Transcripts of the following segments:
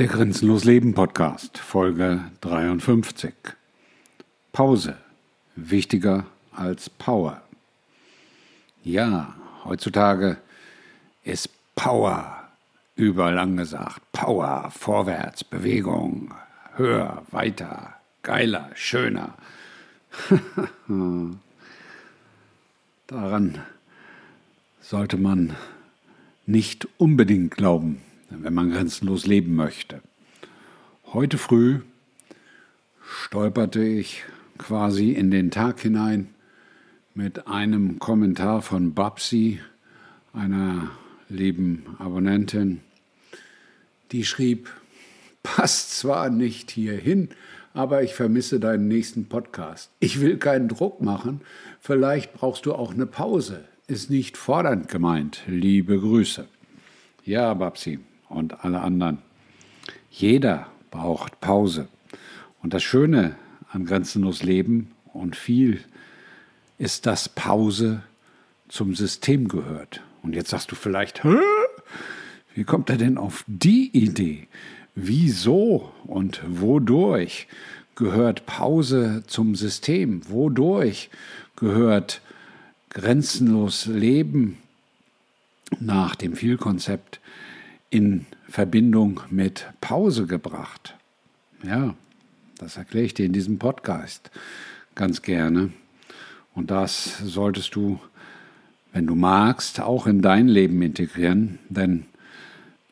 Der Grenzenlos Leben Podcast, Folge 53. Pause. Wichtiger als Power. Ja, heutzutage ist Power überall angesagt. Power, vorwärts, Bewegung, höher, weiter, geiler, schöner. Daran sollte man nicht unbedingt glauben wenn man grenzenlos leben möchte. Heute früh stolperte ich quasi in den Tag hinein mit einem Kommentar von Babsi, einer lieben Abonnentin, die schrieb, passt zwar nicht hierhin, aber ich vermisse deinen nächsten Podcast. Ich will keinen Druck machen, vielleicht brauchst du auch eine Pause. Ist nicht fordernd gemeint. Liebe Grüße. Ja, Babsi, und alle anderen. Jeder braucht Pause. Und das Schöne an grenzenlos Leben und viel ist, dass Pause zum System gehört. Und jetzt sagst du vielleicht, Hä? wie kommt er denn auf die Idee? Wieso und wodurch gehört Pause zum System? Wodurch gehört grenzenlos Leben nach dem Vielkonzept in Verbindung mit Pause gebracht. Ja, das erkläre ich dir in diesem Podcast ganz gerne. Und das solltest du, wenn du magst, auch in dein Leben integrieren, denn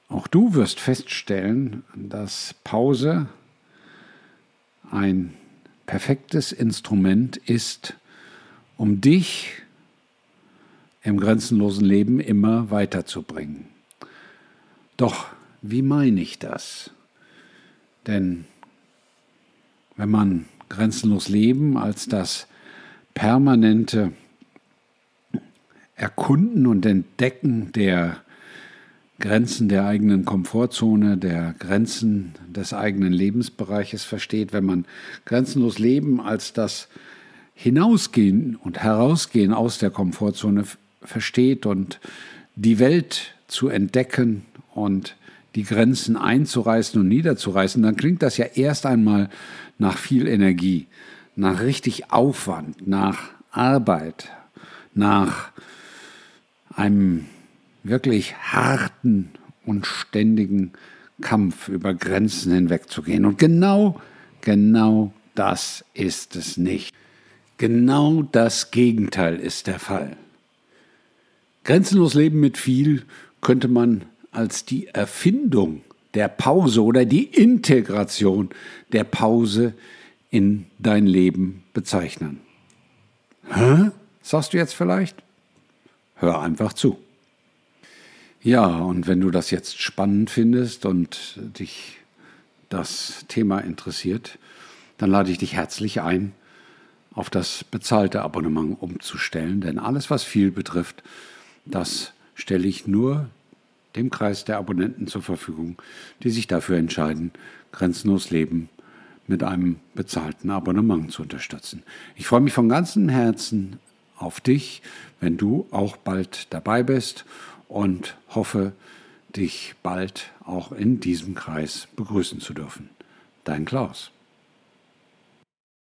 auch du wirst feststellen, dass Pause ein perfektes Instrument ist, um dich im grenzenlosen Leben immer weiterzubringen. Doch wie meine ich das? Denn wenn man grenzenlos Leben als das permanente Erkunden und Entdecken der Grenzen der eigenen Komfortzone, der Grenzen des eigenen Lebensbereiches versteht, wenn man grenzenlos Leben als das Hinausgehen und Herausgehen aus der Komfortzone versteht und die Welt zu entdecken und die Grenzen einzureißen und niederzureißen, dann klingt das ja erst einmal nach viel Energie, nach richtig Aufwand, nach Arbeit, nach einem wirklich harten und ständigen Kampf über Grenzen hinwegzugehen. Und genau, genau das ist es nicht. Genau das Gegenteil ist der Fall. Grenzenlos Leben mit viel könnte man als die Erfindung der Pause oder die Integration der Pause in dein Leben bezeichnen. Hä? Sagst du jetzt vielleicht? Hör einfach zu. Ja, und wenn du das jetzt spannend findest und dich das Thema interessiert, dann lade ich dich herzlich ein, auf das bezahlte Abonnement umzustellen, denn alles, was viel betrifft, das stelle ich nur dem Kreis der Abonnenten zur Verfügung, die sich dafür entscheiden, grenzenlos Leben mit einem bezahlten Abonnement zu unterstützen. Ich freue mich von ganzem Herzen auf dich, wenn du auch bald dabei bist und hoffe, dich bald auch in diesem Kreis begrüßen zu dürfen. Dein Klaus.